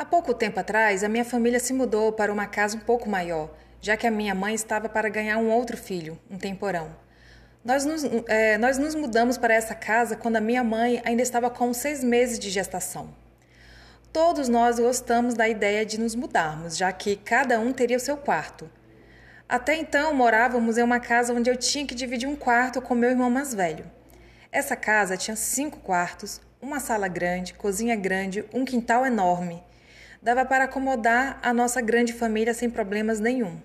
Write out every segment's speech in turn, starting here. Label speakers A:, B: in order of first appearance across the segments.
A: Há pouco tempo atrás, a minha família se mudou para uma casa um pouco maior, já que a minha mãe estava para ganhar um outro filho, um temporão. Nós nos, é, nós nos mudamos para essa casa quando a minha mãe ainda estava com seis meses de gestação. Todos nós gostamos da ideia de nos mudarmos, já que cada um teria o seu quarto. Até então morávamos em uma casa onde eu tinha que dividir um quarto com meu irmão mais velho. Essa casa tinha cinco quartos, uma sala grande, cozinha grande, um quintal enorme. Dava para acomodar a nossa grande família sem problemas nenhum.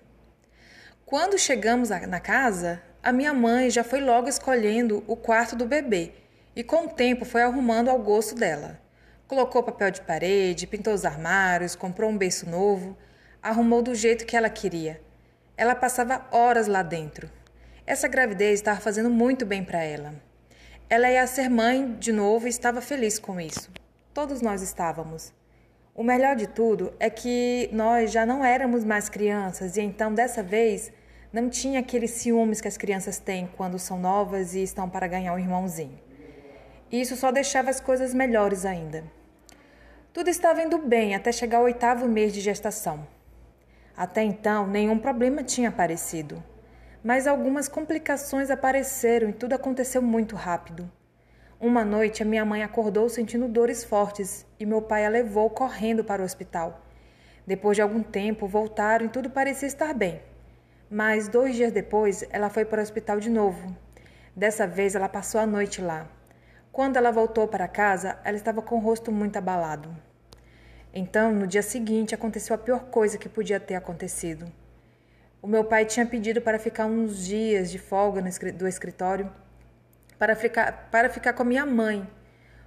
A: Quando chegamos na casa, a minha mãe já foi logo escolhendo o quarto do bebê e com o tempo foi arrumando ao gosto dela. Colocou papel de parede, pintou os armários, comprou um berço novo, arrumou do jeito que ela queria. Ela passava horas lá dentro. Essa gravidez estava fazendo muito bem para ela. Ela ia ser mãe de novo e estava feliz com isso. Todos nós estávamos. O melhor de tudo é que nós já não éramos mais crianças e então dessa vez não tinha aqueles ciúmes que as crianças têm quando são novas e estão para ganhar um irmãozinho. Isso só deixava as coisas melhores ainda. Tudo estava indo bem até chegar ao oitavo mês de gestação. Até então, nenhum problema tinha aparecido mas algumas complicações apareceram e tudo aconteceu muito rápido. Uma noite, a minha mãe acordou sentindo dores fortes e meu pai a levou correndo para o hospital. Depois de algum tempo, voltaram e tudo parecia estar bem. Mas dois dias depois, ela foi para o hospital de novo. Dessa vez, ela passou a noite lá. Quando ela voltou para casa, ela estava com o rosto muito abalado. Então, no dia seguinte, aconteceu a pior coisa que podia ter acontecido. O meu pai tinha pedido para ficar uns dias de folga do escritório para ficar, para ficar com a minha mãe.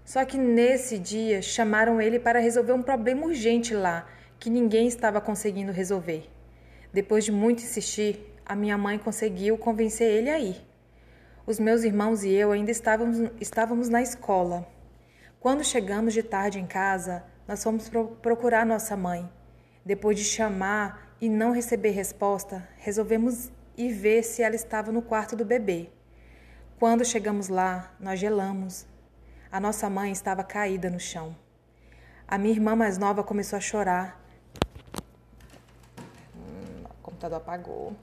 A: Só que nesse dia chamaram ele para resolver um problema urgente lá que ninguém estava conseguindo resolver. Depois de muito insistir, a minha mãe conseguiu convencer ele a ir. Os meus irmãos e eu ainda estávamos, estávamos na escola. Quando chegamos de tarde em casa, nós fomos procurar nossa mãe. Depois de chamar e não receber resposta, resolvemos ir ver se ela estava no quarto do bebê. Quando chegamos lá, nós gelamos. A nossa mãe estava caída no chão. A minha irmã mais nova começou a chorar. Hum, o computador apagou.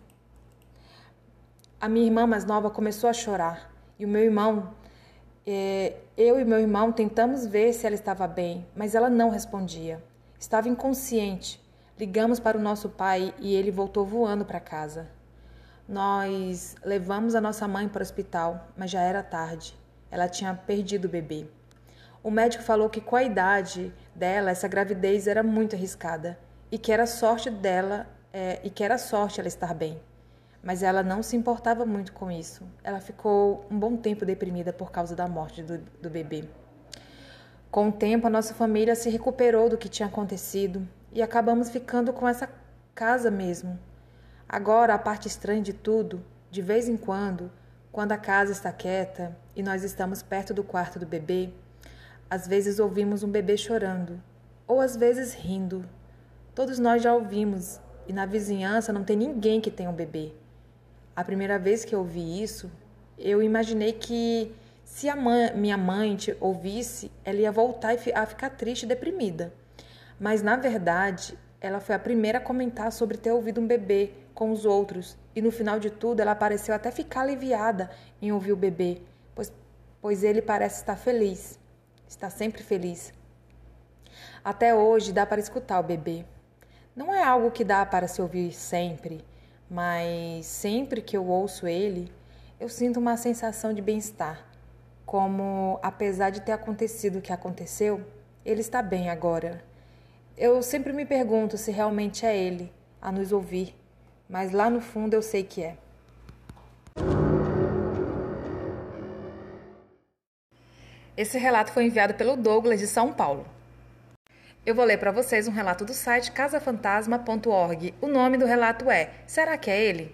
A: A minha irmã mais nova começou a chorar. E o meu irmão, é, eu e meu irmão tentamos ver se ela estava bem, mas ela não respondia. Estava inconsciente. Ligamos para o nosso pai e ele voltou voando para casa. Nós levamos a nossa mãe para o hospital, mas já era tarde. Ela tinha perdido o bebê. O médico falou que com a idade dela, essa gravidez era muito arriscada e que era sorte dela é, e que era sorte ela estar bem. Mas ela não se importava muito com isso. Ela ficou um bom tempo deprimida por causa da morte do, do bebê. Com o tempo, a nossa família se recuperou do que tinha acontecido e acabamos ficando com essa casa mesmo. Agora, a parte estranha de tudo, de vez em quando, quando a casa está quieta e nós estamos perto do quarto do bebê, às vezes ouvimos um bebê chorando, ou às vezes rindo. Todos nós já ouvimos, e na vizinhança não tem ninguém que tenha um bebê. A primeira vez que eu ouvi isso, eu imaginei que se a mãe, minha mãe ouvisse, ela ia voltar a ficar triste e deprimida. Mas na verdade, ela foi a primeira a comentar sobre ter ouvido um bebê com os outros, e no final de tudo ela pareceu até ficar aliviada em ouvir o bebê, pois, pois ele parece estar feliz, está sempre feliz. Até hoje dá para escutar o bebê. Não é algo que dá para se ouvir sempre, mas sempre que eu ouço ele, eu sinto uma sensação de bem-estar. Como, apesar de ter acontecido o que aconteceu, ele está bem agora eu sempre me pergunto se realmente é Ele a nos ouvir, mas lá no fundo eu sei que é. Esse relato foi enviado pelo Douglas de São Paulo. Eu vou ler para vocês um relato do site casafantasma.org. O nome do relato é Será que é ele?